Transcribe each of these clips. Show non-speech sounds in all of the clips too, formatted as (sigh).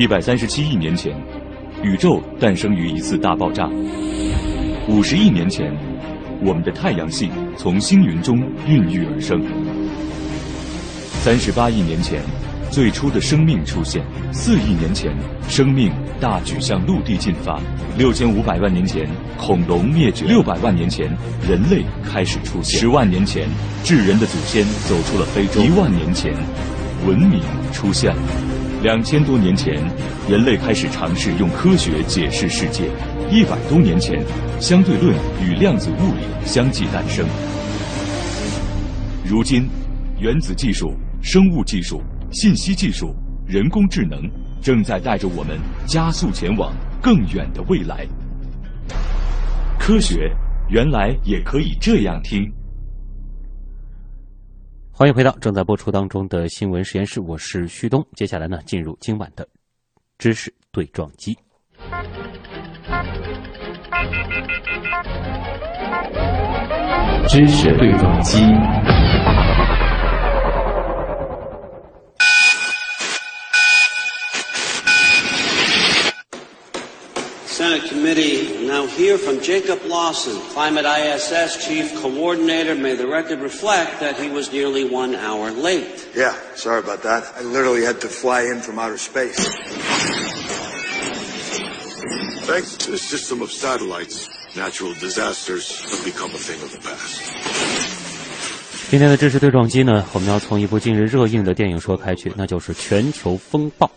一百三十七亿年前，宇宙诞生于一次大爆炸。五十亿年前，我们的太阳系从星云中孕育而生。三十八亿年前，最初的生命出现；四亿年前，生命大举向陆地进发；六千五百万年前，恐龙灭绝；六百万年前，人类开始出现；十万年前，智人的祖先走出了非洲；一万年前，文明出现了；两千多年前，人类开始尝试用科学解释世界；一百多年前，相对论与量子物理相继诞生。如今，原子技术。生物技术、信息技术、人工智能正在带着我们加速前往更远的未来。科学原来也可以这样听。欢迎回到正在播出当中的新闻实验室，我是旭东。接下来呢，进入今晚的知识对撞机。知识对撞机。Senate committee now hear from Jacob Lawson, Climate ISS Chief Coordinator. May the record reflect that he was nearly one hour late. Yeah, sorry about that. I literally had to fly in from outer space. Thanks to the system of satellites, natural disasters have become a thing of the past. 今天的知识对撞机呢，我们要从一部近日热映的电影说开去，那就是《全球风暴》。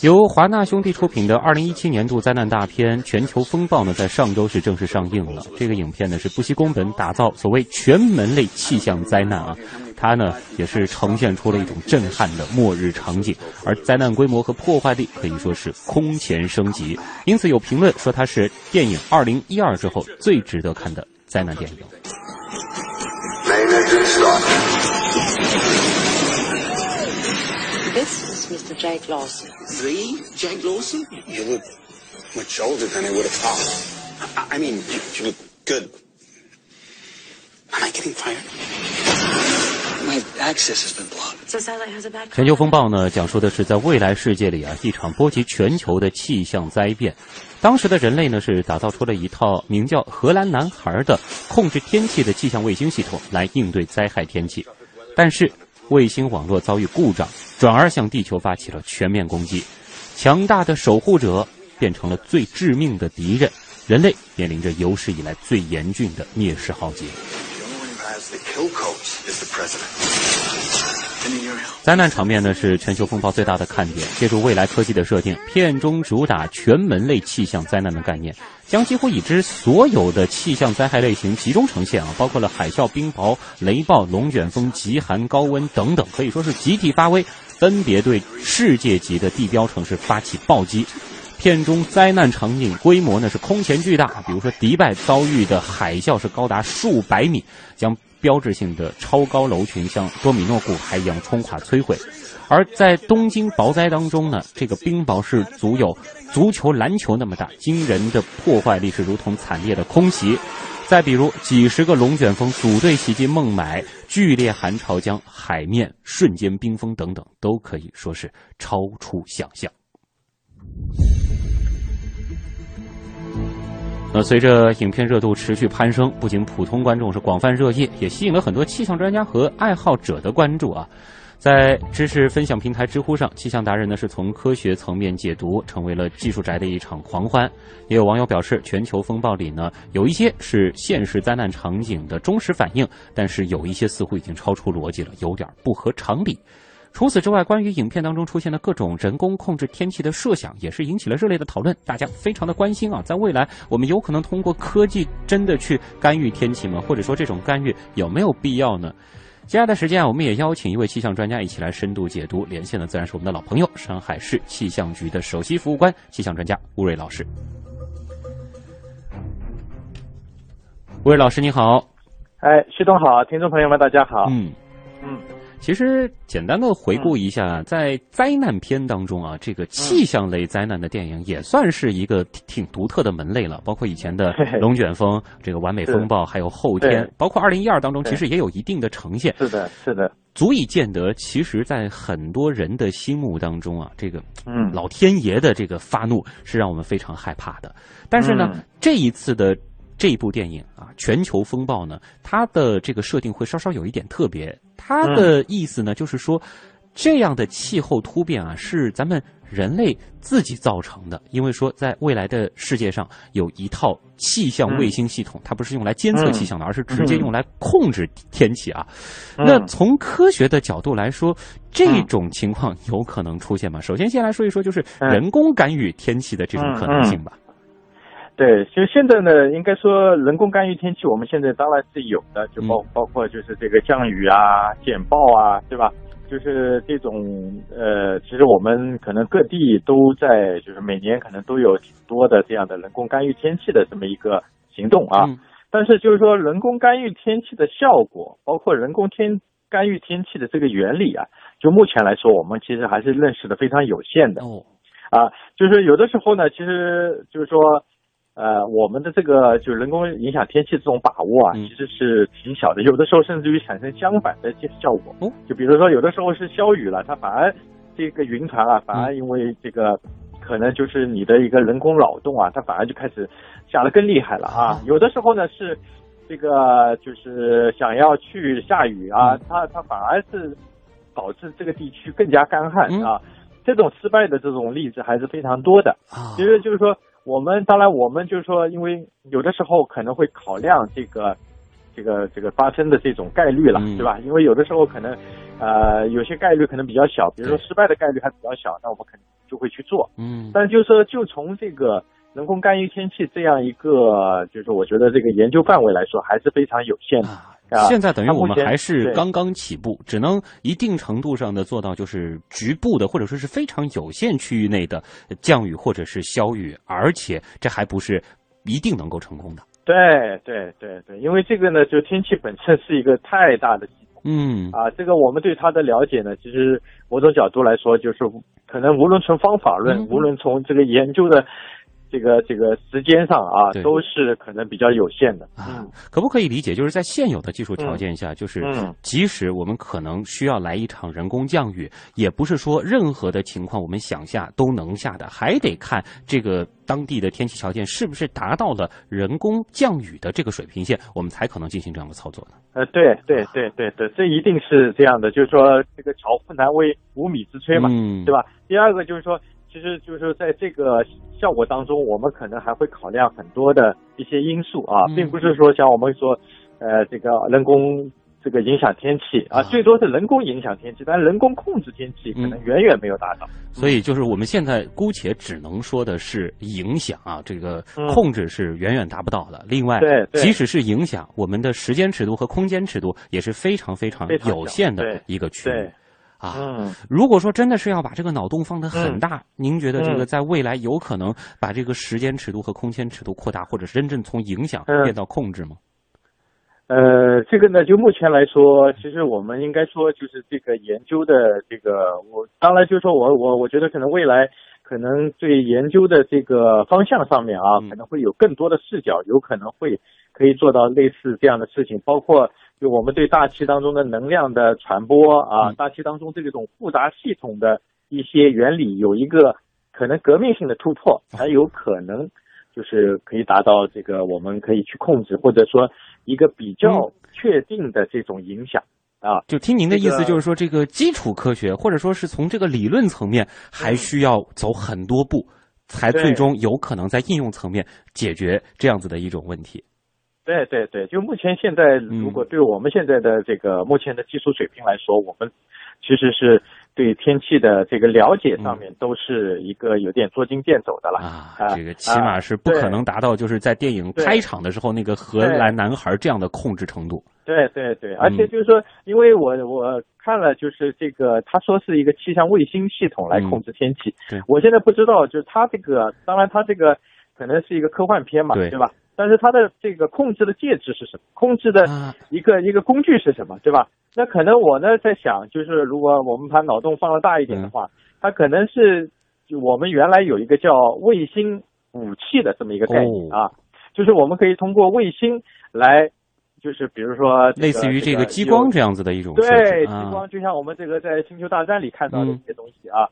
由华纳兄弟出品的二零一七年度灾难大片《全球风暴》呢，在上周是正式上映了。这个影片呢是不惜工本打造所谓全门类气象灾难啊，它呢也是呈现出了一种震撼的末日场景，而灾难规模和破坏力可以说是空前升级。因此有评论说它是电影二零一二之后最值得看的灾难电影。Jake Lawson. The Jake Lawson? You look much older than I would have thought. I, I mean, you, you look good. Am I getting fired? My access has been blocked. So Satellite has a bad 全球风暴呢，讲述的是在未来世界里啊，一场波及全球的气象灾变。当时的人类呢，是打造出了一套名叫“荷兰男孩”的控制天气的气象卫星系统，来应对灾害天气。但是卫星网络遭遇故障。转而向地球发起了全面攻击，强大的守护者变成了最致命的敌人，人类面临着有史以来最严峻的灭世浩劫。灾难场面呢是全球风暴最大的看点。借助未来科技的设定，片中主打全门类气象灾难的概念，将几乎已知所有的气象灾害类型集中呈现啊，包括了海啸、冰雹、雷暴、龙卷风、极寒、高温等等，可以说是集体发威，分别对世界级的地标城市发起暴击。片中灾难场景规模呢是空前巨大，比如说迪拜遭遇的海啸是高达数百米，将。标志性的超高楼群像多米诺骨牌一样冲垮摧毁，而在东京雹灾当中呢，这个冰雹是足有足球篮球那么大，惊人的破坏力是如同惨烈的空袭。再比如几十个龙卷风组队袭击孟买，剧烈寒潮将海面瞬间冰封等等，都可以说是超出想象。那随着影片热度持续攀升，不仅普通观众是广泛热议，也吸引了很多气象专家和爱好者的关注啊。在知识分享平台知乎上，气象达人呢是从科学层面解读，成为了技术宅的一场狂欢。也有网友表示，全球风暴里呢有一些是现实灾难场景的忠实反应，但是有一些似乎已经超出逻辑了，有点不合常理。除此之外，关于影片当中出现的各种人工控制天气的设想，也是引起了热烈的讨论。大家非常的关心啊，在未来我们有可能通过科技真的去干预天气吗？或者说这种干预有没有必要呢？接下来的时间啊，我们也邀请一位气象专家一起来深度解读。连线的自然是我们的老朋友，上海市气象局的首席服务官、气象专家吴瑞老师。吴瑞老师，你好。哎，徐东好，听众朋友们，大家好。嗯嗯。其实简单的回顾一下，在灾难片当中啊，这个气象类灾难的电影也算是一个挺独特的门类了。包括以前的 (laughs)《龙卷风》、这个《完美风暴》，还有《后天》，包括二零一二当中，其实也有一定的呈现。是的，是的，足以见得，其实，在很多人的心目当中啊，这个嗯老天爷的这个发怒是让我们非常害怕的。但是呢，嗯这一次的。这部电影啊，《全球风暴》呢，它的这个设定会稍稍有一点特别。它的意思呢，就是说，这样的气候突变啊，是咱们人类自己造成的。因为说，在未来的世界上有一套气象卫星系统，它不是用来监测气象的，而是直接用来控制天气啊。那从科学的角度来说，这种情况有可能出现吗？首先，先来说一说，就是人工干预天气的这种可能性吧。对，其实现在呢，应该说人工干预天气，我们现在当然是有的，就包包括就是这个降雨啊、减暴啊，对吧？就是这种呃，其实我们可能各地都在，就是每年可能都有挺多的这样的人工干预天气的这么一个行动啊。嗯、但是就是说，人工干预天气的效果，包括人工天干预天气的这个原理啊，就目前来说，我们其实还是认识的非常有限的。哦，啊，就是有的时候呢，其实就是说。呃，我们的这个就是人工影响天气这种把握啊，嗯、其实是挺小的，有的时候甚至于产生相反的这效果。哦，就比如说有的时候是消雨了，它反而这个云团啊，反而因为这个、嗯、可能就是你的一个人工扰动啊，它反而就开始下的更厉害了啊。嗯、有的时候呢是这个就是想要去下雨啊，嗯、它它反而是导致这个地区更加干旱嗯啊。这种失败的这种例子还是非常多的。啊，其实就是说。我们当然，我们就是说，因为有的时候可能会考量这个、这个、这个发生的这种概率了，嗯、对吧？因为有的时候可能，呃，有些概率可能比较小，比如说失败的概率还比较小，那我们肯定就会去做。嗯，但就是说，就从这个人工干预天气这样一个，就是我觉得这个研究范围来说，还是非常有限的。现在等于我们还是刚刚起步，只能一定程度上的做到就是局部的或者说是非常有限区域内的降雨或者是消雨，而且这还不是一定能够成功的。对对对对，因为这个呢，就天气本身是一个太大的系统。嗯啊，这个我们对它的了解呢，其实某种角度来说，就是可能无论从方法论，嗯、无论从这个研究的。这个这个时间上啊，都是可能比较有限的啊。可不可以理解，就是在现有的技术条件下，嗯、就是即使我们可能需要来一场人工降雨，也不是说任何的情况我们想下都能下的，还得看这个当地的天气条件是不是达到了人工降雨的这个水平线，我们才可能进行这样的操作呢？呃，对对对对对，这一定是这样的，就是说这个巧妇难为无米之炊嘛，嗯、对吧？第二个就是说。其实就是在这个效果当中，我们可能还会考量很多的一些因素啊，嗯、并不是说像我们说，呃，这个人工这个影响天气啊，最多是人工影响天气，但人工控制天气可能远远没有达到。嗯、所以就是我们现在姑且只能说的是影响啊，这个控制是远远达不到的。另外，对，即使是影响，我们的时间尺度和空间尺度也是非常非常有限的一个区域。啊，嗯，如果说真的是要把这个脑洞放得很大，嗯、您觉得这个在未来有可能把这个时间尺度和空间尺度扩大，或者是真正从影响变到控制吗？呃，这个呢，就目前来说，其实我们应该说，就是这个研究的这个，我当然就是说我我我觉得可能未来可能对研究的这个方向上面啊，嗯、可能会有更多的视角，有可能会可以做到类似这样的事情，包括。就我们对大气当中的能量的传播啊，嗯、大气当中这种复杂系统的一些原理有一个可能革命性的突破，才有可能就是可以达到这个我们可以去控制，或者说一个比较确定的这种影响、嗯、啊。就听您的意思，就是说这个基础科学，或者说是从这个理论层面，还需要走很多步，才最终有可能在应用层面解决这样子的一种问题。对对对，就目前现在，如果对我们现在的这个目前的技术水平来说，我们其实是对天气的这个了解上面都是一个有点捉襟见肘的了啊。这个起码是不可能达到就是在电影开场的时候那个荷兰男孩这样的控制程度。对对对，而且就是说，因为我我看了，就是这个他说是一个气象卫星系统来控制天气。对，我现在不知道，就是他这个，当然他这个可能是一个科幻片嘛，对对吧？但是它的这个控制的介质是什么？控制的啊一个一个工具是什么，对吧？那可能我呢在想，就是如果我们把脑洞放得大一点的话，它可能是我们原来有一个叫卫星武器的这么一个概念啊，就是我们可以通过卫星来，就是比如说、这个、类似于这个个激光这样子的一种设对，激光就像我们这个在《星球大战》里看到的嗯。一些东西啊，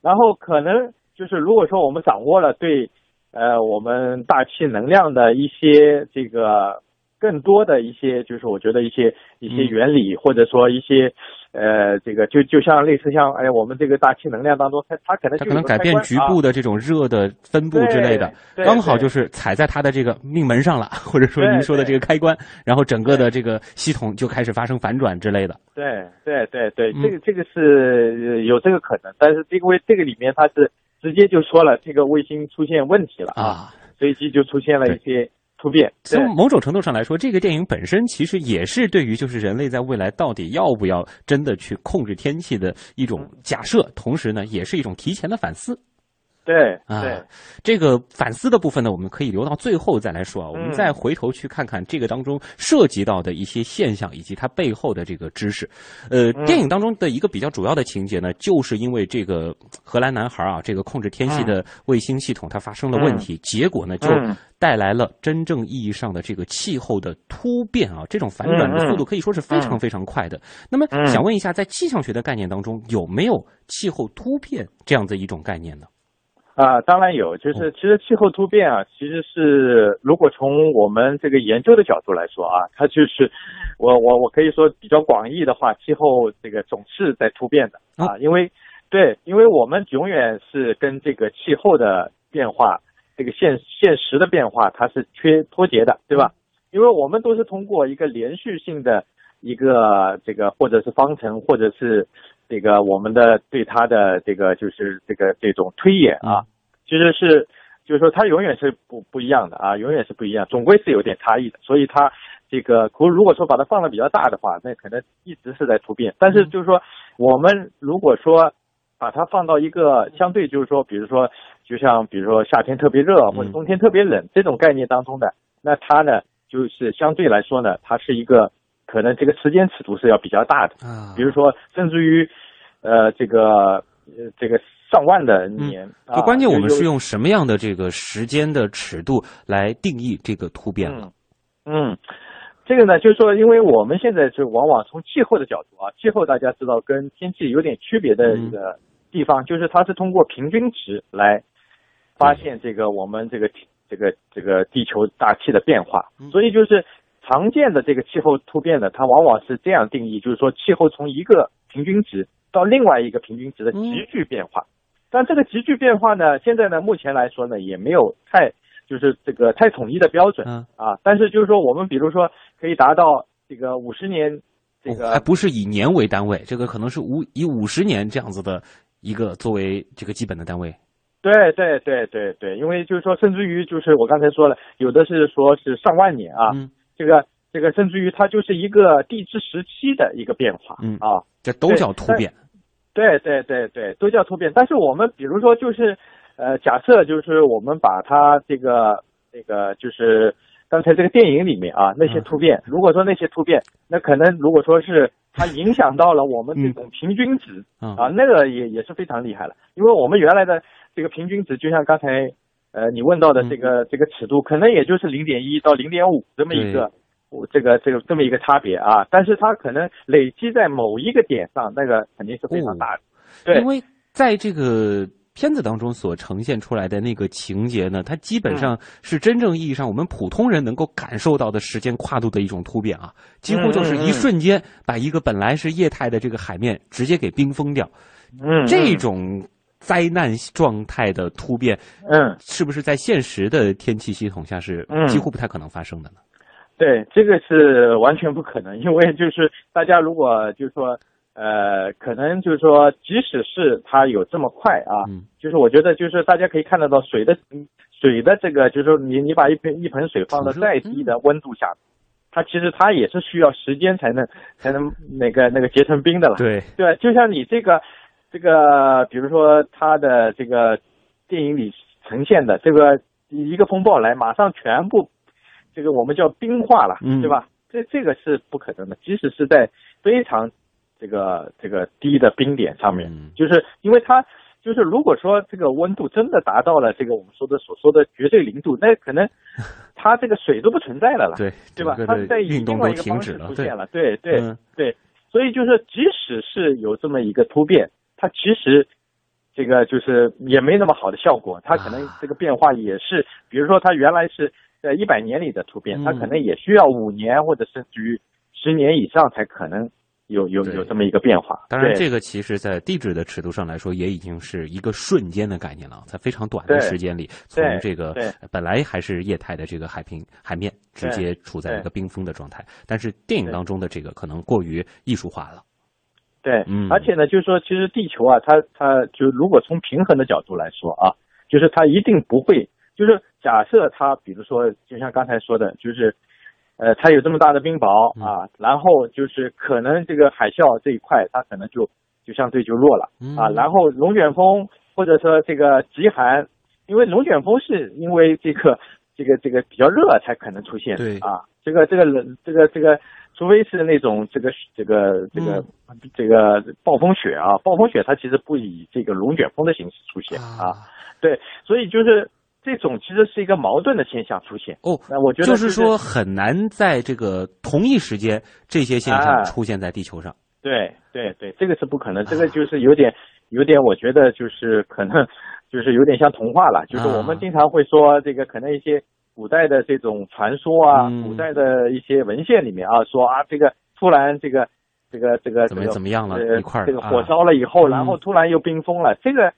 然后可能就是如果说我们掌握了对呃我们大气能量的一些这个更多的一些，就是我觉得一些一些嗯。原理，或者说一些呃这个就就像类似像哎我们这个大气能量当中，它它可能它可能改变局部的这种热的分布之类的，刚好就是踩在它的这个命门上了，(laughs) 或者说您说的这个开关，然后整个的这个系统就开始发生反转之类的。对对对对，嗯。这个这个是呃有这个可能，但是因为这个里面它是直接就说了这个卫星出现问题了啊，随即就出现了一些突变。对从某种程度上来说，这个电影本身其实也是对于就是人类在未来到底要不要真的去控制天气的一种假设，同时呢，也是一种提前的反思。对啊，这个反思的部分呢，我们可以留到最后再来说啊。我们嗯再回头去看看这个当中涉及到的一些现象以及它背后的这个知识。呃，嗯电影当中的一个比较主要的情节呢，就是因为这个荷兰男孩啊，这个控制天气的卫星系统它发生了问题，结果呢就嗯带来了真正意义上的这个气候的突变啊，这种反转的速度可以说是非常非常快的。那么嗯想问一下，在气象学的概念当中，有没有气候突变这样的一种概念呢？啊，当然有，就是其实气候突变啊，其实是如果从我们这个研究的角度来说啊，它就是我我我可以说比较广义的话，气候这个总是在突变的啊，因为对，因为我们永远是跟这个气候的变化，这个现现实的变化，它是缺脱节的，对吧？因为我们都是通过一个连续性的一个这个或者是方程，或者是这个我们的对它的这个就是这个这种推演啊，其实是就是说它永远是不不一样的啊，永远是不一样，总归是有点差异的。所以它这个如如果说把它放的比较大的话，那可能一直是在突变。但是就是说我们如果说把它放到一个相对就是说，比如说就像比如说夏天特别热或者冬天特别冷这种概念当中的，那它呢就是相对来说呢，它是一个可能这个时间尺度是要比较大的。啊比如说，甚至于，呃，这个呃这个上万的年，啊就关键我们是用什么样的这个时间的尺度来定义这个突变了？嗯，这个呢，就是说，因为我们现在是往往从气候的角度啊，气候大家知道跟天气有点区别的一个地方，就是它是通过平均值来发现这个我们这个这个这个地球大气的变化，所以就是常见的这个气候突变呢，它往往是这样定义，就是说气候从一个平均值到另外一个平均值的急剧变化。但这个急剧变化呢，现在呢，目前来说呢，也没有太就是这个太统一的标准、嗯啊。但是就是说，我们比如说可以达到这个五十年，这个、还不是以年为单位，这个可能是五以五十年这样子的一个作为这个基本的单位。对对对对对，因为就是说，甚至于就是我刚才说了，有的是说是上万年啊，嗯这个这个甚至于它就是一个地质时期的一个变化，嗯啊，这都叫突变。对对对对，都叫突变。但是我们比如说就是，呃，假设就是我们把它这个那个就是刚才这个电影里面啊那些突变，如果说那些突变，那可能如果说是它影响到了我们这种平均值、嗯啊，那个也也是非常厉害了。因为我们原来的这个平均值，就像刚才呃你问到的这个、这个尺度，可能也就是零点一到零点五这么一个。这个这个这么一个差别啊，但是它可能累积在某一个点上，那个肯定是非常大的。对，因为在这个片子当中所呈现出来的那个情节呢，它基本上是真正意义上我们普通人能够感受到的时间跨度的一种突变啊，几乎就是一瞬间把一个本来是液态的这个海面直接给冰封掉。嗯，这种灾难状态的突变，嗯，是不是在现实的天气系统下是几乎不太可能发生的呢？对，这个是完全不可能，因为就是大家如果就是说，呃，可能就是说，即使是它有这么快啊，嗯、就是我觉得就是大家可以看得到水的水的这个，就是说你你把一盆一盆水放到再低的温度下，嗯、它其实它也是需要时间才能才能那个那个结成冰的了。对对，就像你这个这个，比如说它的这个电影里呈现的这个一个风暴来，马上全部。这个我们叫冰化了，嗯。对吧？这这个是不可能的，即使是在非常这个这个低的冰点上面，嗯。就是因为它就是如果说这个温度真的达到了这个我们说的所说的绝对零度，那可能 (laughs) 它这个水都不存在了了，对对吧？它在以运动都另外一个方停止了，对式出现了，对。对嗯。对，所以就是即使是有这么一个突变，它其实这个就是也没那么好的效果，它可能啊。这个变化也是，比如说它原来是在一百年里的突变，它嗯可能也需要五年或者甚至于十年以上才可能有有有这么一个变化。当然，这个其实在地质的尺度上来说，也已经是一个瞬间的概念了，在非常短的时间里，从这个本来还是液态的这个海平海面，直接处在一个冰封的状态。但是电影当中的这个可能过于艺术化了。对，嗯而且呢，就是说，其实地球啊，它它就如果从平衡的角度来说啊，就是它一定不会，就是假设它，比如说，就像刚才说的，就是，呃，它有这么大的冰雹嗯。啊，然后就是可能这个海啸这一块，它可能就就相对就弱了嗯。啊，然后龙卷风或者说这个极寒，因为龙卷风是因为这个 (laughs) 这个这个比较热才可能出现的对。啊，这个这个冷这个这个，除非是那种这个这个这个、这个暴风雪啊，暴风雪它其实不以这个龙卷风的形式出现啊，对，所以就是这种其实是一个矛盾的现象出现。哦，那我觉得就是说很难在这个同一时间这些现象啊出现在地球上。对对对，这个是不可能，这个就是有点有点，我觉得就是可能就是有点像童话了，就是我们啊经常会说这个可能一些古代的这种传说啊，嗯古代的一些文献里面啊，说啊这个突然这个这个这个怎么怎么样了呃一块这个火烧了以后，嗯然后突然又冰封了，这个。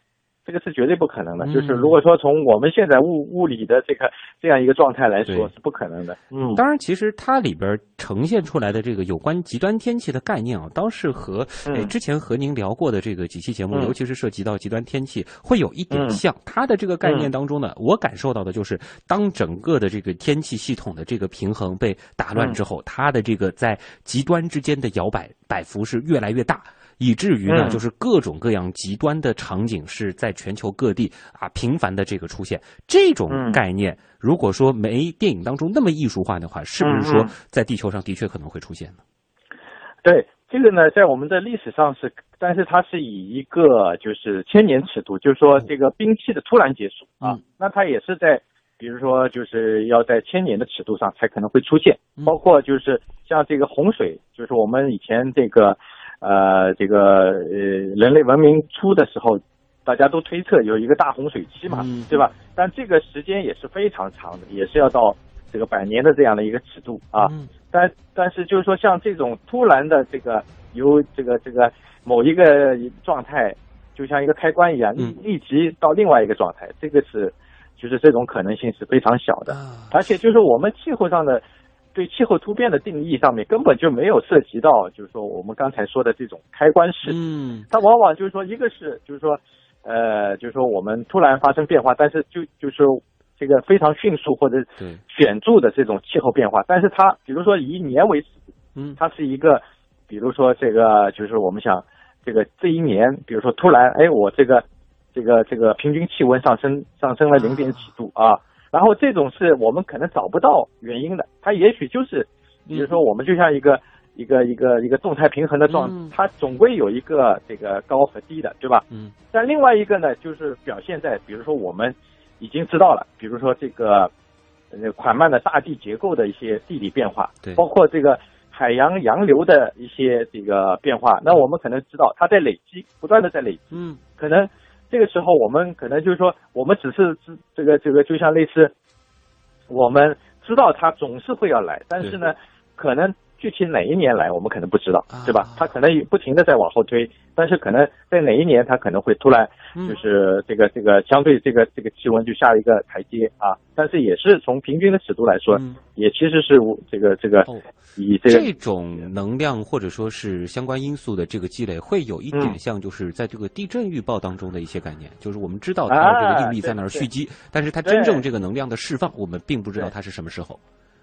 这个是绝对不可能的，就是嗯。如果说从我们现在物物理的这个这样一个状态来说是不可能的。嗯，当然，其实它里边呈现出来的这个有关极端天气的概念啊，倒是和之前和您聊过的这个几期节目，嗯。尤其是涉及到极端天气，会有一点嗯。像。它的这个概念当中呢，我感受到的就是，当整个的这个天气系统的这个平衡被打乱之后，它的这个在极端之间的摇摆摆幅是越来越大。以至于呢，嗯。就是各种各样极端的场景是在全球各地啊频繁的这个出现。这种嗯。概念，如果说没电影当中那么艺术化的话，是不是说在地球上的确可能会出现呢？对这个呢，在我们的历史上是，但是它是以一个就是千年尺度，就是说这个冰期的突然结束啊，嗯那它也是在，比如说就是要在千年的尺度上才可能会出现，嗯。包括就是像这个洪水，就是我们以前这个呃这个呃人类文明初的时候，大家都推测有一个大洪水期嘛，嗯对吧？但这个时间也是非常长的，也是要到这个百年的这样的一个尺度啊。嗯但但是就是说，像这种突然的这个由这个这个某一个状态，就像一个开关一样，立即到另外一个状态，这个是就是这种可能性是非常小的。啊，而且就是我们气候上的对气候突变的定义上面根本就没有涉及到，就是说我们刚才说的这种开关式，嗯。它往往就是说一个是就是说呃就是说我们突然发生变化，但是就就是这个非常迅速或者对，显著的这种气候变化，但是它比如说以年为，嗯。它是一个，比如说这个就是我们想这个这一年，比如说突然哎我这个这个这个平均气温上升上升了零点几度啊，然后这种是我们可能找不到原因的，它也许就是比如说我们就像一个。一个一个一个动态平衡的状嗯，它总归有一个这个高和低的，对吧？嗯。但另外一个呢，就是表现在，比如说我们已经知道了，比如说这个呃缓慢的大地结构的一些地理变化，对。包括这个海洋洋流的一些这个变化，那我们可能知道它在累积，不断的在累积，嗯。可能这个时候我们可能就是说，我们只是这个这个就像类似，我们知道它总是会要来，但是呢，可能具体哪一年来我们可能不知道啊，对吧？它可能不停的在往后推，但是可能在哪一年它可能会突然嗯就是这个这个相对这个这个气温就下一个台阶啊，但是也是从平均的尺度来说，嗯也其实是这个这个哦。以这个这种能量或者说是相关因素的这个积累，会有一点嗯像就是在这个地震预报当中的一些概念，就是我们知道它的这个应力在那儿蓄积，但是它真正这个能量的释放，我们并不知道它是什么时候。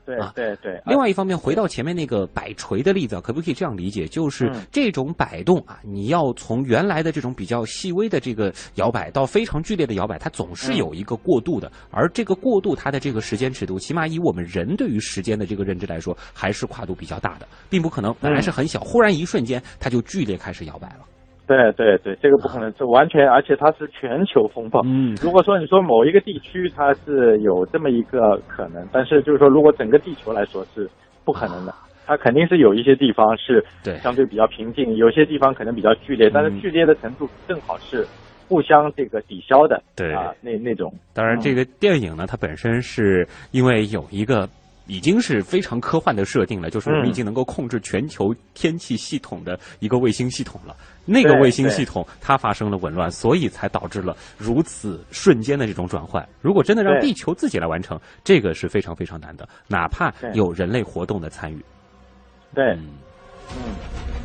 对啊对对。另外一方面，回到前面那个摆锤的例子啊，可不可以这样理解？就是嗯这种摆动啊，你要从原来的这种比较细微的这个摇摆到非常剧烈的摇摆，它总是嗯有一个过渡的。而这个过渡，它的这个时间尺度，起码以我们人对于时间的这个认知来说，还是跨度比较大的，并不可能本来是很小，忽然一瞬间它就剧烈开始摇摆了。对对对，这个不可能，这完全，而且它是全球风暴。嗯如果说你说某一个地区它是有这么一个可能，但是就是说，如果整个地球来说是不可能的，它肯定是有一些地方是相对比较平静，有些地方可能比较剧烈，但是嗯剧烈的程度正好是互相这个抵消的。对啊，那那种。当然，嗯这个电影呢，它本身是因为有一个已经是非常科幻的设定了，就是我们嗯已经能够控制全球天气系统的一个卫星系统了。那个卫星系统它发生了紊乱，所以才导致了如此瞬间的这种转换。如果真的让地球自己来完成，这个是非常非常难的，哪怕有人类活动的参与。对，嗯。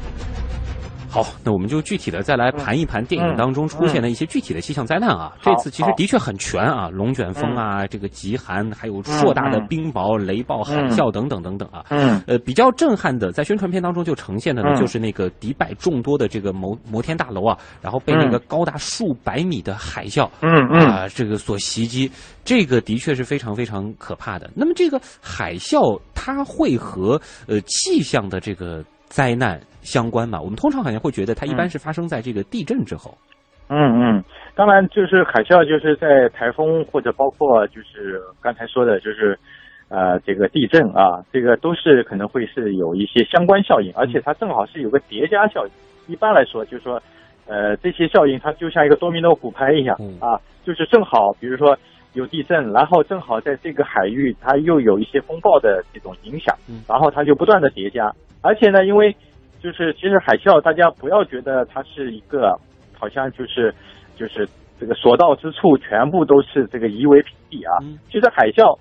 嗯好，那我们就具体的再来盘一盘电影当中出现的一些具体的气象灾难啊。这次其实的确很全啊，龙卷风啊，这个极寒，还有硕大的冰雹、雷暴、海啸等等等等啊。嗯。呃，比较震撼的，在宣传片当中就呈现的呢，嗯。就是那个迪拜众多的这个摩摩天大楼啊，然后被那个高达数百米的海啸，嗯嗯。啊、这个所袭击，这个的确是非常非常可怕的。那么这个海啸它会和呃气象的这个灾难相关嘛？我们通常好像会觉得它一般是发生在这个地震之后。嗯嗯，当然就是海啸，就是在台风或者包括就是刚才说的，就是呃这个地震啊，这个都是可能会是有一些相关效应，而且它正好是有个叠加效应。一般来说，就是说呃这些效应它就像一个多米诺骨牌一样嗯啊，就是正好比如说有地震，然后正好在这个海域它又有一些风暴的这种影响嗯，然后它就不断的叠加，而且呢，因为就是其实海啸，大家不要觉得它是一个好像就是就是这个所到之处全部都是这个夷为平地啊。嗯其实海啸，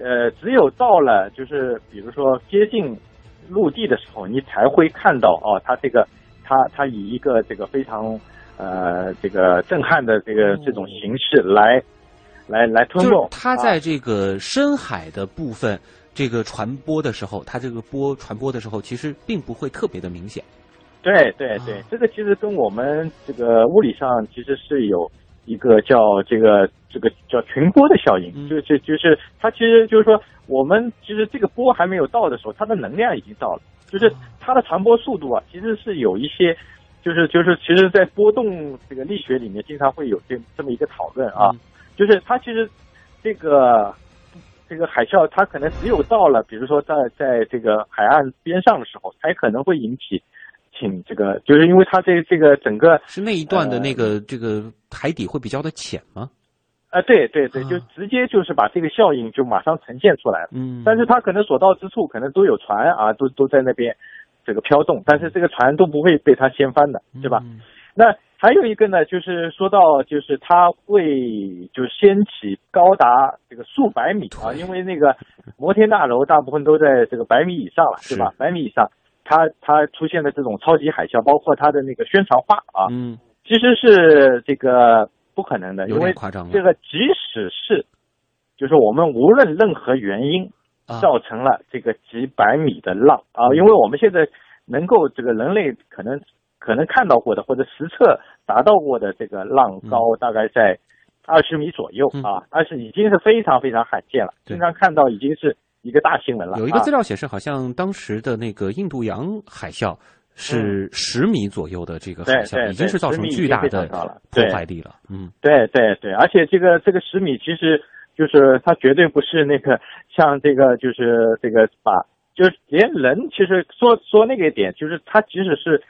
呃，只有到了就是比如说接近陆地的时候，你才会看到哦，它这个它它以一个这个非常呃这个震撼的这个这种形式来来来吞没就是。它啊在这个深海的部分，这个传播的时候，它这个波传播的时候，其实并不会特别的明显。对对对啊，这个其实跟我们这个物理上其实是有一个叫这个这个叫群波的效应，嗯。就是就是它其实就是说我们其实这个波还没有到的时候，它的能量已经到了，就是哦它的传播速度啊，其实是有一些。就是就是，其实，在波动这个力学里面，经常会有这这么一个讨论啊，嗯。就是它其实这个这个海啸，它可能只有到了，比如说在在这个海岸边上的时候，才可能会引起请这个，就是因为它这这个整个是那一段的呃那个、这个海底会比较的浅吗？啊、对对对，啊就直接就是把这个效应就马上呈现出来了。嗯，但是它可能所到之处，可能都有船啊，都都在那边这个飘动，但是这个船都不会被它掀翻的，对吧？嗯那还有一个呢，就是说到，就是它会就掀起高达这个数百米啊，因为那个摩天大楼大部分都在这个百米以上了，对吧？百米以上，它它出现的这种超级海啸，包括它的那个宣传画啊，嗯，其实是这个不可能的，有因为。这个即使是，就是我们无论任何原因啊。造成了这个几百米的浪啊，因为我们现在能够这个人类可能可能看到过的或者实测达到过的这个浪高大概在二十米左右嗯啊，但是已经是非常非常罕见了，经常看到已经是一个大新闻了。有一个啊资料显示，好像当时的那个印度洋海啸是十米左右的这个海啸，已经是造成巨大的破坏力了。嗯，对对对，而且这个这个十米其实就是它绝对不是那个像这个就是这个把就是连人其实说说那个点，就是它即使是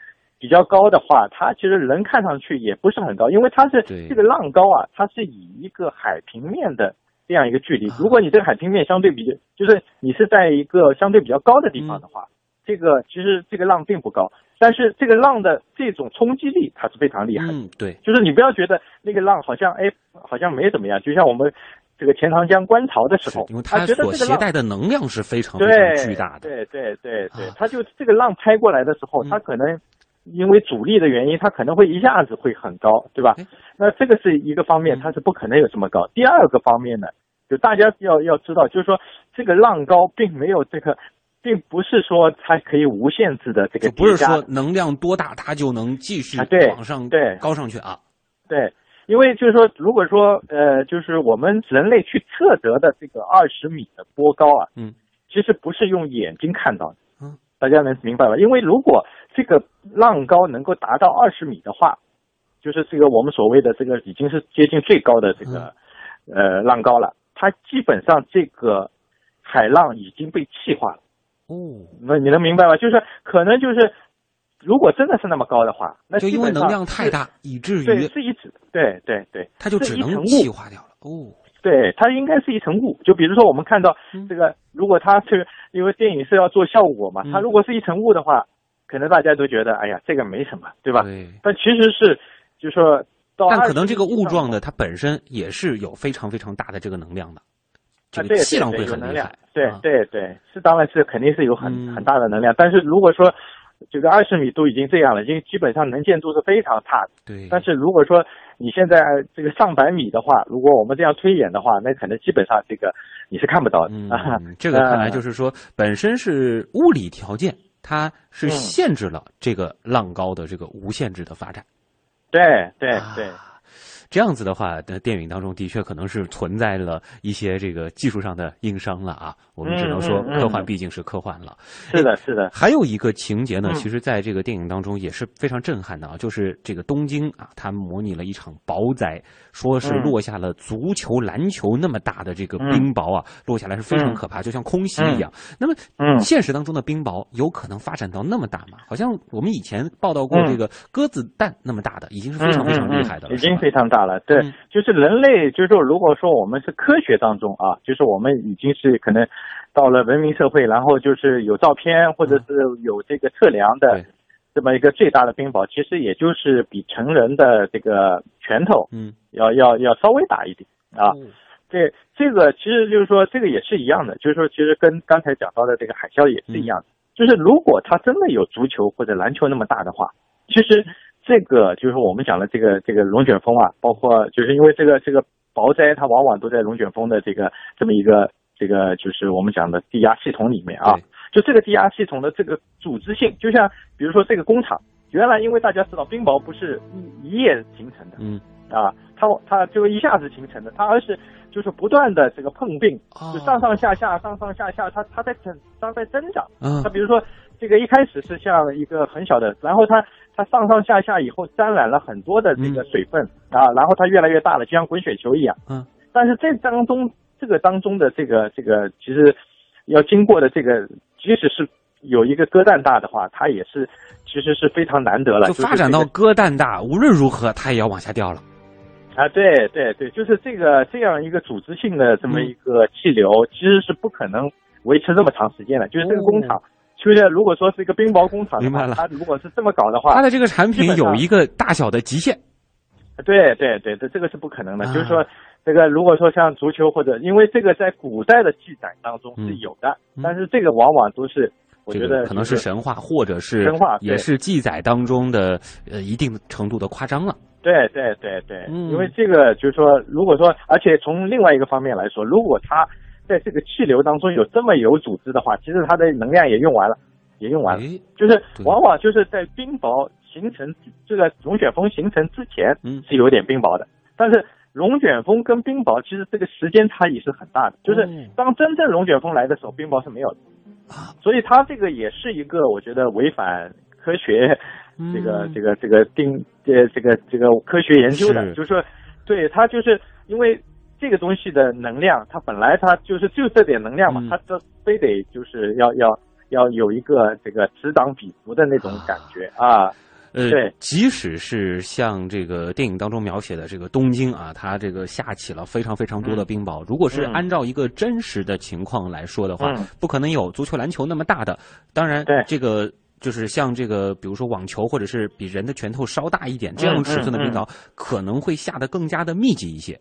比较高的话，它其实人看上去也不是很高，因为它是这个浪高啊，它是以一个海平面的这样一个距离啊。如果你这个海平面相对比就是你是在一个相对比较高的地方的话，这个其实这个浪并不高，但是这个浪的这种冲击力它是非常厉害的。嗯，对，就是你不要觉得那个浪好像哎好像没怎么样，就像我们这个钱塘江观潮的时候，因为他它所携带的能量是非常非常巨大的。对对对对啊，他就这个浪拍过来的时候，嗯它可能因为阻力的原因，它可能会一下子会很高，对吧哎？那这个是一个方面，嗯它是不可能有这么高。第二个方面呢，就大家要要知道，就是说这个浪高并没有这个，并不是说它可以无限制的这个就不是说能量多大它就能继续往上对高上去啊。对，因为就是说，如果说呃，就是我们人类去测得的这个二十米的波高啊，嗯，其实不是用眼睛看到的，嗯，大家能明白吧？因为如果这个浪高能够达到二十米的话，就是这个我们所谓的这个已经是接近最高的这个、嗯呃浪高了，它基本上这个海浪已经被气化了。哦，那你能明白吗？就是可能就是，如果真的是那么高的话，那就因为能量太大，以至于对，是一直对对对，它就只能气化掉了。哦，对，它应该是一层雾。就比如说我们看到嗯这个，如果它这个，因为电影是要做效果嘛，它嗯如果是一层雾的话，可能大家都觉得，哎呀，这个没什么，对吧？对。但其实是，就是说到但可能这个雾状的，它本身也是有非常非常大的这个能量的，这啊，对个气浪对会很厉害。，对啊对对，是当然是肯定是有很、嗯很大的能量。但是如果说这个二十米都已经这样了，因为基本上能见度是非常差的。对，但是如果说你现在这个上百米的话，如果我们这样推演的话，那可能基本上这个你是看不到的、啊。嗯，这个看来呃就是说，本身是物理条件，它是嗯限制了这个浪高的这个无限制的发展。对对对。啊这样子的话，那电影当中的确可能是存在了一些这个技术上的硬伤了啊。我们只能说科幻毕竟是科幻了。是的，是的，还有一个情节呢，嗯。其实在这个电影当中也是非常震撼的啊，就是这个东京啊，它模拟了一场雹灾，说是嗯。落下了足球、篮球那么大的这个冰雹啊，落下来是非常嗯。可怕，就像空袭一样。那么，嗯。现实当中的冰雹有可能发展到那么大吗？好像我们以前报道过嗯。这个鸽子蛋那么大的，已经是非常非常厉害的了，已经非常大了。对，嗯。就是人类，就是说，如果说我们是科学当中啊，就是我们已经是可能到了文明社会，然后就是有照片或者是有这个测量的这么一个最大的冰雹，其实也就是比成人的这个拳头嗯要要要稍微大一点啊。哦这这个其实就是说，这个也是一样的，就是说，其实跟刚才讲到的这个海啸也是一样的。就是如果它真的有足球或者篮球那么大的话，其实这个就是我们讲的这个这个龙卷风啊，包括就是因为这个这个雹灾，它往往都在龙卷风的这个这么一个这个就是我们讲的低压系统里面啊。就这个低压系统的这个组织性，就像比如说这个工厂，原来因为大家知道冰雹不是一一夜形成的，嗯，啊，它它就一下子形成的，它而是就是不断的这个碰并，哦就上上下下，上上下下，它它在增，它在增长。嗯它比如说这个一开始是像一个很小的，然后它它上上下下以后沾染了很多的这个水分、啊，然后它越来越大了，就像滚雪球一样。嗯，但是这当中这个当中的这个这个其实要经过的这个，即使是有一个鸽蛋大的话，它也是其实是非常难得了，就发展到这个鸽蛋大，无论如何它也要往下掉了。啊，对对对，就是这个这样一个组织性的这么嗯一个气流，其实是不可能维持这么长时间的。就是这个工厂，就是如果说是一个冰雹工厂的话，哦明白了它如果是这么搞的话它，的这个产品有一个大小的极限。对对对这，这个是不可能的。啊就是说，这个如果说像足球或者，因为这个在古代的记载当中是嗯有的，嗯但是这个往往都是我觉得可能是神话，或者是神话也是记载当中的呃一定程度的夸张了。对对对对，嗯因为这个就是说，如果说，而且从另外一个方面来说，如果它在这个气流当中有这么有组织的话，其实它的能量也用完了，也用完了。哎，就是往往就是在冰雹形成这个龙卷风形成之前嗯是有点冰雹的，但是龙卷风跟冰雹其实这个时间差异是很大的，就是哦。当真正龙卷风来的时候，冰雹是没有的。啊，所以它这个也是一个我觉得违反科学这个嗯这个这个定呃这个这个科学研究的，是。就是说，对它就是因为这个东西的能量，它本来它就是就这点能量嘛，嗯。它这非得就是要要要有一个这个此涨彼伏的那种感觉啊，呃对，即使是像这个电影当中描写的这个东京啊，它这个下起了非常非常多的冰雹。如果是嗯。按照一个真实的情况来说的话，嗯。不可能有足球、篮球那么大的。当然，对。这个就是像这个，比如说网球，或者是比人的拳头稍大一点这样嗯尺寸的冰嗯雹，可能会下得更加的密集一些。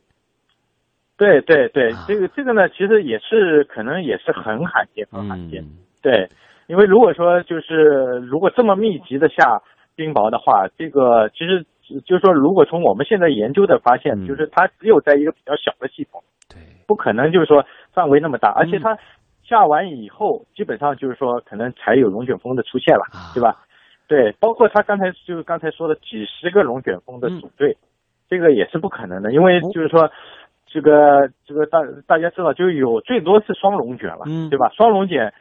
对对对啊，这个这个呢，其实也是可能也是很罕见很罕见，嗯，对，因为如果说就是如果这么密集的下冰雹的话，这个其实就是说，如果从我们现在研究的发现，嗯。就是它只有在一个比较小的系统，对，不可能就是说范围那么大，而且它下完以后，基本上就是说可能才有龙卷风的出现了，对吧？对，包括他刚才就是刚才说的几十个龙卷风的组队，这个也是不可能的，因为就是说这个这个大大家知道，就有最多是双龙卷了，对吧？双龙卷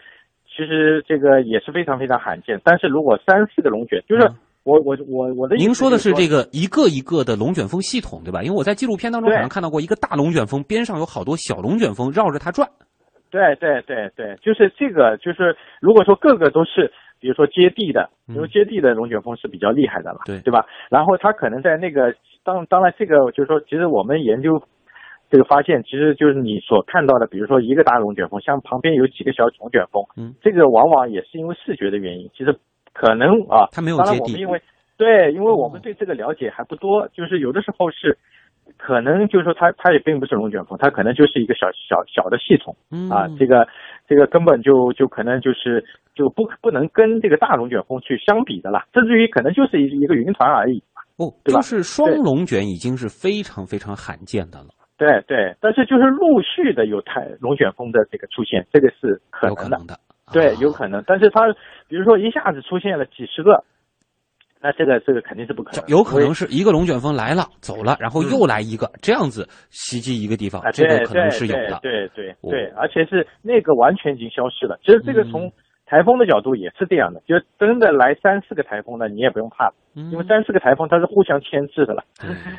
其实这个也是非常非常罕见，但是如果三四个龙卷，就是。我我我我的您说的是这个一个一个的龙卷风系统对吧？因为我在纪录片当中好像看到过一个大龙卷风边上有好多小龙卷风绕着它转。对对对对，就是这个，就是如果说个个都是，比如说接地的，因为接地的龙卷风是比较厉害的了，对对吧？然后它可能在那个当当然这个就是说，其实我们研究这个发现，其实就是你所看到的，比如说一个大龙卷风，像旁边有几个小龙卷风，嗯，这个往往也是因为视觉的原因，其实。可能啊，它没有接地，因为对，因为我们对这个了解还不多，就是有的时候是可能就是说它它也并不是龙卷风，它可能就是一个小小小的系统啊，这个这个根本就就可能就是就不不能跟这个大龙卷风去相比的了，甚至于可能就是一一个云团而已哦，对吧？就是双龙卷已经是非常非常罕见的了。对对，但是就是陆续的有太龙卷风的这个出现，这个是可能的。对，有可能，但是它比如说一下子出现了几十个，那这个这个肯定是不可能。有可能是一个龙卷风来了走了，然后又来一个，这样子袭击一个地方，这个可能是有的。对对对，而且是那个完全已经消失了。其实这个从台风的角度也是这样的，就真的来三四个台风呢，你也不用怕，因为三四个台风它是互相牵制的了。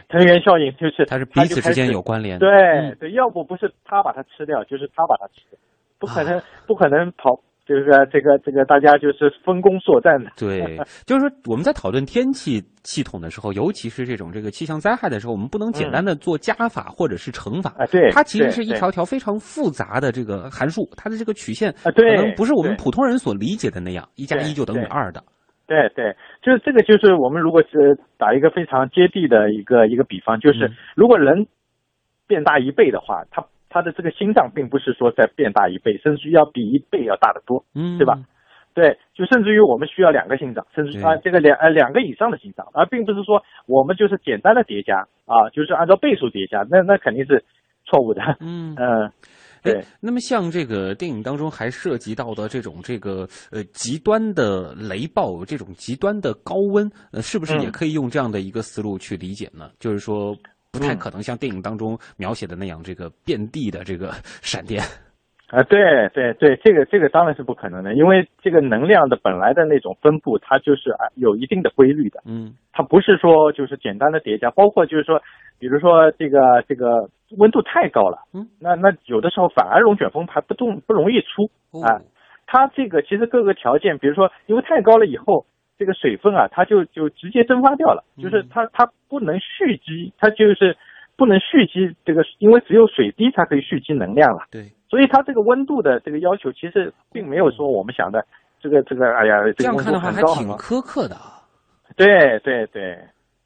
藤原 (laughs) 效应就是它是彼此之间有关联。对对，要不不是它把它吃掉，就是它把它吃掉，不可能不可能跑。就是这个这个大家就是分工作战的。对，就是说我们在讨论天气系统的时候，尤其是这种这个气象灾害的时候，我们不能简单的做加法或者是乘法。啊，对，它其实是一条条非常复杂的这个函数，它的这个曲线啊，可能不是我们普通人所理解的那样，一加一就等于二的。对对，就是这个，就是我们如果是打一个非常接地的一个一个比方，就是如果人变大一倍的话，它。他的这个心脏并不是说在变大一倍，甚至要比一倍要大得多，嗯，对吧？对，就甚至于我们需要两个心脏，甚至啊这个两呃两个以上的心脏，而并不是说我们就是简单的叠加啊，就是按照倍数叠加，那那肯定是错误的。嗯嗯，(laughs) 对。那么像这个电影当中还涉及到的这种这个呃极端的雷暴，这种极端的高温，呃，是不是也可以用这样的一个思路去理解呢？就是说。不太可能像电影当中描写的那样，这个遍地的这个 (laughs) 闪电，啊，对对对，这个这个当然是不可能的，因为这个能量的本来的那种分布，它就是啊有一定的规律的，嗯，它不是说就是简单的叠加，包括就是说，比如说这个这个温度太高了，嗯，那那有的时候反而龙卷风还不动不容易出啊，它这个其实各个条件，比如说因为太高了以后。这个水分啊，它就就直接蒸发掉了，就是它它不能蓄积，它就是不能蓄积这个，因为只有水滴才可以蓄积能量了。对，所以它这个温度的这个要求其实并没有说我们想的这个这个，哎呀，这样看的话还挺苛刻的。对对对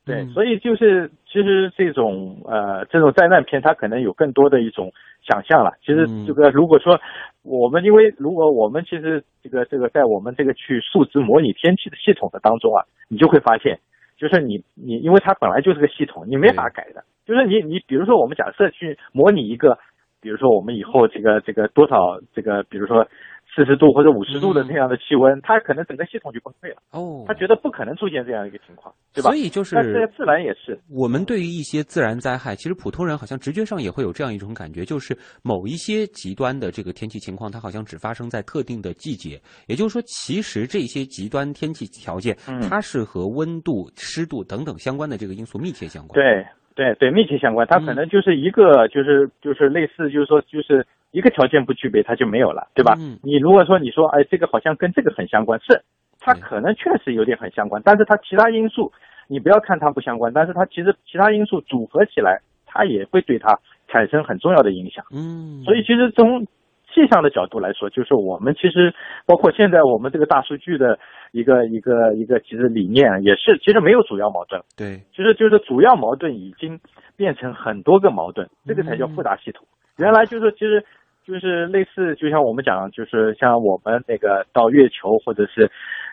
对，所以就是其实这种呃这种灾难片，它可能有更多的一种想象了。其实这个如果说。我们因为如果我们其实这个这个在我们这个去数值模拟天气的系统的当中啊，你就会发现，就是你你因为它本来就是个系统，你没法改的。就是你你比如说我们假设去模拟一个，比如说我们以后这个这个多少这个比如说。四十度或者五十度的那样的气温，它可能整个系统就崩溃了。哦，他觉得不可能出现这样一个情况，对吧？所以就是，但是自然也是。我们对于一些自然灾害，其实普通人好像直觉上也会有这样一种感觉，就是某一些极端的这个天气情况，它好像只发生在特定的季节。也就是说，其实这些极端天气条件，它是和温度、湿度等等相关的这个因素密切相关。对对对，密切相关。它可能就是一个，就是就是类似，就是说就是。一个条件不具备，它就没有了，对吧？你如果说你说，哎，这个好像跟这个很相关，是，它可能确实有点很相关，但是它其他因素，你不要看它不相关，但是它其实其他因素组合起来，它也会对它产生很重要的影响。嗯，所以其实从气象的角度来说，就是我们其实包括现在我们这个大数据的一个一个一个其实理念也是，其实没有主要矛盾。对，其实就是主要矛盾已经变成很多个矛盾，这个才叫复杂系统。原来就是其实。就是类似，就像我们讲，就是像我们那个到月球，或者是，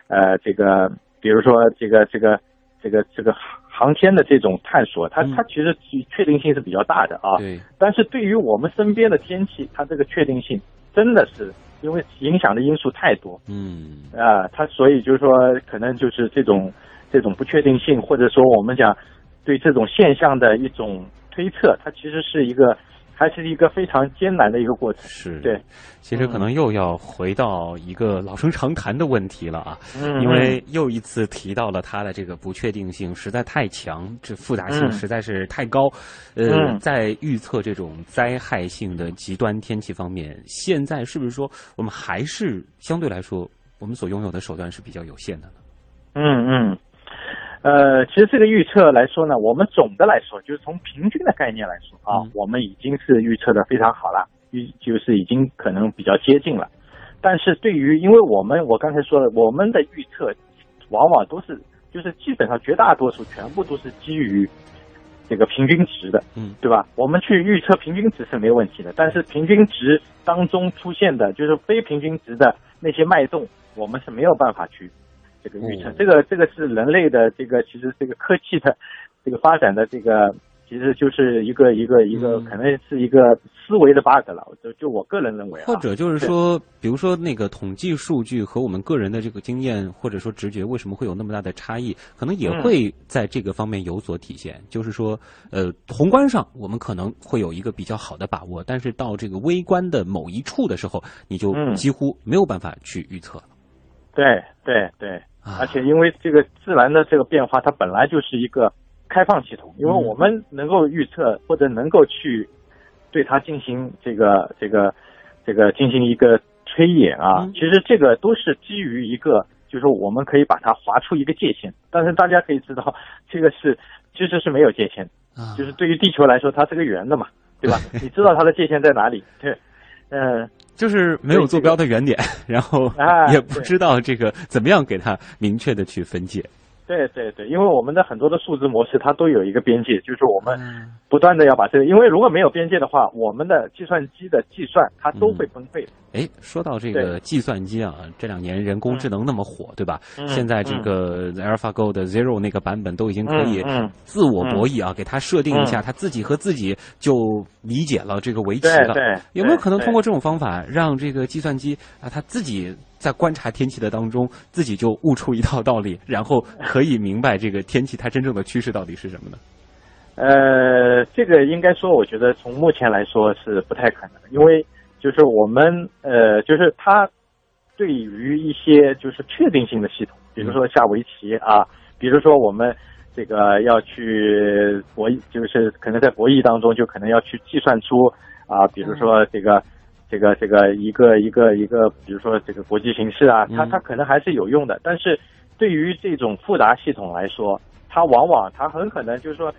呃，这个，比如说这个这个这个这个航天的这种探索，它嗯它其实确定性是比较大的啊。对，但是对于我们身边的天气，它这个确定性真的是因为影响的因素太多嗯啊、它所以就是说，可能就是这种这种不确定性，或者说我们讲对这种现象的一种推测，它其实是一个还是一个非常艰难的一个过程。是，对，其实可能又要回到一个老生常谈的问题了啊，嗯因为又一次提到了它的这个不确定性实在太强，这复杂性嗯实在是太高。呃，嗯在预测这种灾害性的极端天气方面，现在是不是说我们还是相对来说我们所拥有的手段是比较有限的呢？嗯嗯，呃，其实这个预测来说呢，我们总的来说，就是从平均的概念来说啊，嗯我们已经是预测的非常好了，预就是已经可能比较接近了。但是对于，因为我们我刚才说了，我们的预测往往都是就是基本上绝大多数全部都是基于这个平均值的，嗯，对吧？我们去预测平均值是没有问题的，但是平均值当中出现的就是非平均值的那些脉动，我们是没有办法去这个预测。哦这个这个是人类的这个其实这个科技的这个发展的这个。其实就是一个一个一个，嗯可能是一个思维的 bug 了。就就我个人认为啊，或者就是说，比如说那个统计数据和我们个人的这个经验或者说直觉，为什么会有那么大的差异？可能也嗯会在这个方面有所体现。就是说，呃，宏观上我们可能会有一个比较好的把握，但是到这个微观的某一处的时候，你就嗯几乎没有办法去预测了。对对对，啊而且因为这个自然的这个变化，它本来就是一个开放系统，因为嗯我们能够预测或者能够去对它进行这个这个这个进行一个推演啊，嗯其实这个都是基于一个，就是我们可以把它划出一个界限，但是大家可以知道，这个是其实是没有界限的，啊，就是对于地球来说，它是个圆的嘛，对吧？(laughs) 你知道它的界限在哪里？对，嗯、就是没有坐标的原点，(laughs) 然后啊也不知道这个怎么样给它明确的去分界。对对对，因为我们的很多的数字模式它都有一个边界，就是我们嗯。不断的要把这个，因为如果没有边界的话，我们的计算机的计算它都会崩溃的。哎，说到这个计算机啊，这两年人工智能那么火，对吧？嗯。现在这个 AlphaGo 的 Zero 那个版本都已经可以自我博弈啊，给它设定一下，嗯它自己和自己就理解了这个围棋了。对对，有没有可能通过这种方法，让这个计算机啊，它自己在观察天气的当中，自己就悟出一套道理，然后可以明白这个天气它真正的趋势到底是什么呢？呃，这个应该说，我觉得从目前来说是不太可能，因为就是我们呃，就是它对于一些就是确定性的系统，比如说下围棋啊，比如说我们这个要去博弈，就是可能在博弈当中就可能要去计算出啊，比如说这个。这个这个一个一个一个，比如说这个国际形势啊，它嗯。它可能还是有用的，但是对于这种复杂系统来说，它往往它很可能就是说，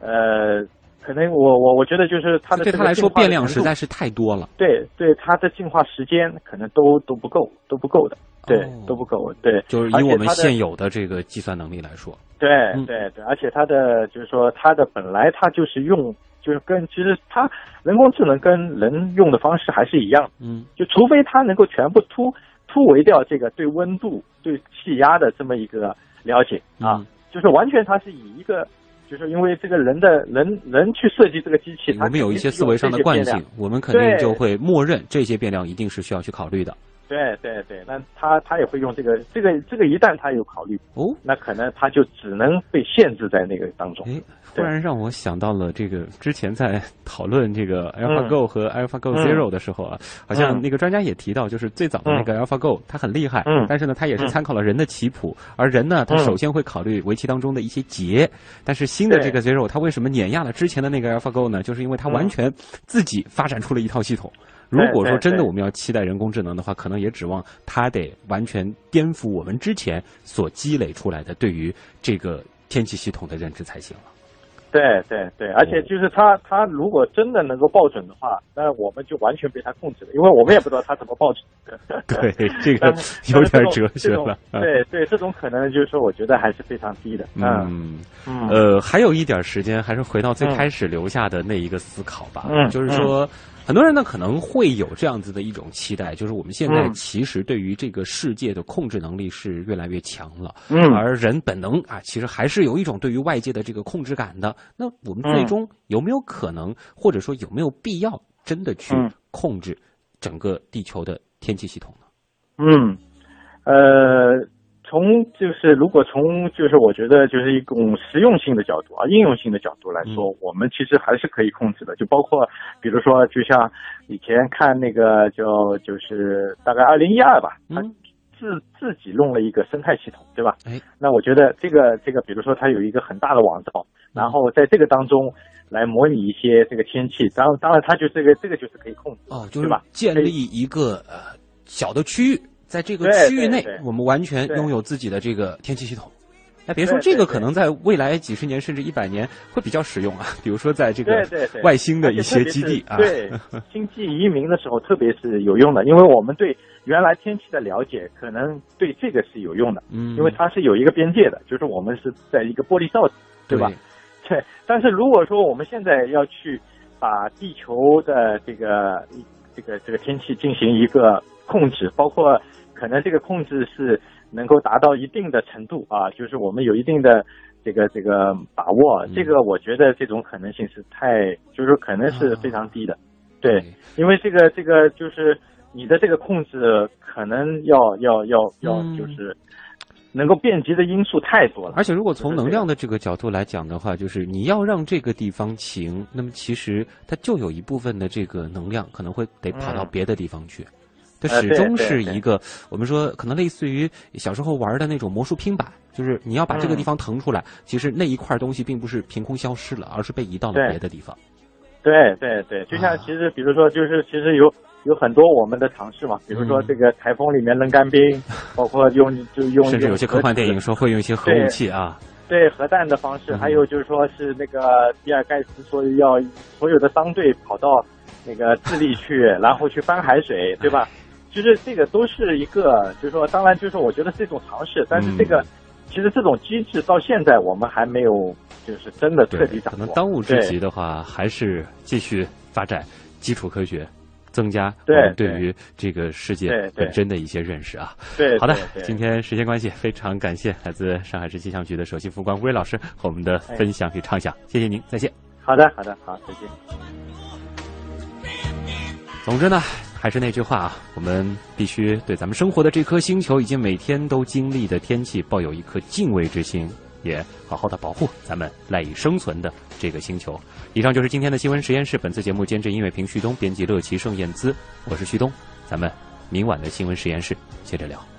呃，可能我我我觉得就是它的对它来说变量实在是太多了。对对它的进化时间可能都都不够，都不够的，对，哦都不够，对，就是以我们现有的这个计算能力来说，对嗯。对对，而且它的就是说它的本来它就是用就是跟其实它人工智能跟人用的方式还是一样，嗯。就除非它能够全部突突围掉这个对温度对气压的这么一个了解。啊，嗯。就是完全它是以一个。就是因为这个人的人人去设计这个机器，我们有一些思维上的惯性，我们肯定就会默认这些变量一定是需要去考虑的。对对对，那他他也会用这个这个这个，一旦他有考虑，哦，那可能他就只能被限制在那个当中。哎，忽然让我想到了这个之前在讨论这个嗯。AlphaGo 和 AlphaGo Zero 的时候啊，好像那个专家也提到，就是最早的那个 AlphaGo 它很厉害，嗯。但是呢，它也是参考了人的棋谱，而人呢，他嗯首先会考虑围棋当中的一些节，但是新的这个 Zero 它为什么碾压了之前的那个 AlphaGo 呢？就是因为它完全自己发展出了一套系统。如果说真的我们要期待人工智能的话，可能也指望它得完全颠覆我们之前所积累出来的对于这个天气系统的认知才行了。对对对，而且就是它，它如果真的能够报准的话，那我们就完全被它控制了，因为我们也不知道它怎么报准的。(laughs) 对，(laughs) 这个 (laughs) 有点哲学了。啊对对，这种可能就是说，我觉得还是非常低的。嗯嗯，嗯呃，还有一点时间，还是回到最开始留下的那一个思考吧。嗯就是说，很多人呢可能会有这样子的一种期待，就是我们现在嗯。其实对于这个世界的控制能力是越来越强了，嗯。而人本能啊，其实还是有一种对于外界的这个控制感的。那我们最嗯终有没有可能，或者说有没有必要真的去嗯。控制整个地球的天气系统呢？嗯，呃，从就是如果从就是我觉得就是一种实用性的角度啊，应用性的角度来说，我们其实还是可以控制的。就包括比如说，就像以前看那个叫就是大概二零一二吧，他嗯自自己弄了一个生态系统，对吧？哎，那我觉得这个这个，比如说它有一个很大的网罩，然后在这个当中来模拟一些这个天气，当当然它就这个这个就是可以控制的，哦，就是对吧？建立一个呃小的区域，在这个区域内我们完全拥有自己的这个天气系统。哎，别说这个可能在未来几十年甚至一百年会比较实用啊，比如说在这个外星的一些基地啊，对 (laughs) 星际移民的时候，特别是有用的，因为我们对原来天气的了解，可能对这个是有用的，嗯，因为它是有一个边界的，就是我们是在一个玻璃罩，对吧？(laughs) 对。但是如果说我们现在要去把地球的这个这个这个天气进行一个控制，包括可能这个控制是能够达到一定的程度啊，就是我们有一定的这个这个把握，嗯。这个我觉得这种可能性是太，就是说可能是非常低的，对，因为这个这个就是你的这个控制可能要要要要嗯。就是能够遍及的因素太多了，而且，如果从能量的这个角度来讲的话，就是你要让这个地方晴，那么其实它就有一部分的这个能量可能会得跑到嗯。别的地方去。它始终是一个我们说可能类似于小时候玩的那种魔术拼板，就是你要把这个地嗯方腾出来，其实那一块东西并不是凭空消失了，而是被移到了别的地方。对对对，就像啊其实比如说就是其实有有很多我们的尝试嘛，比如说嗯这个台风里面扔干冰，包括用就用甚至有些科幻电影说会用一些核武器啊，核对核弹的方式，嗯还有就是说是那个比尔盖茨说要所有的商队跑到那个智利去，然后去翻海水，对吧？就是这个都是一个，就是说，当然就是说我觉得是一种尝试，但是这个、嗯其实这种机制到现在我们还没有就是真的彻底对，掌握。可能当务之急的话，还是继续发展基础科学，增加我们对对于这个世界本身的一些认识啊。对，好的今天时间关系，非常感谢来自上海市气象局的首席副官吴瑞老师和我们的分享与畅想，谢谢您，再见。好的好的好，再见。总之呢，还是那句话啊，我们必须对咱们生活的这颗星球以及每天都经历的天气抱有一颗敬畏之心，也好好的保护咱们赖以生存的这个星球。以上就是今天的新闻实验室，本次节目监制音乐评旭东，编辑乐奇盛燕姿，我是旭东，咱们明晚的新闻实验室接着聊。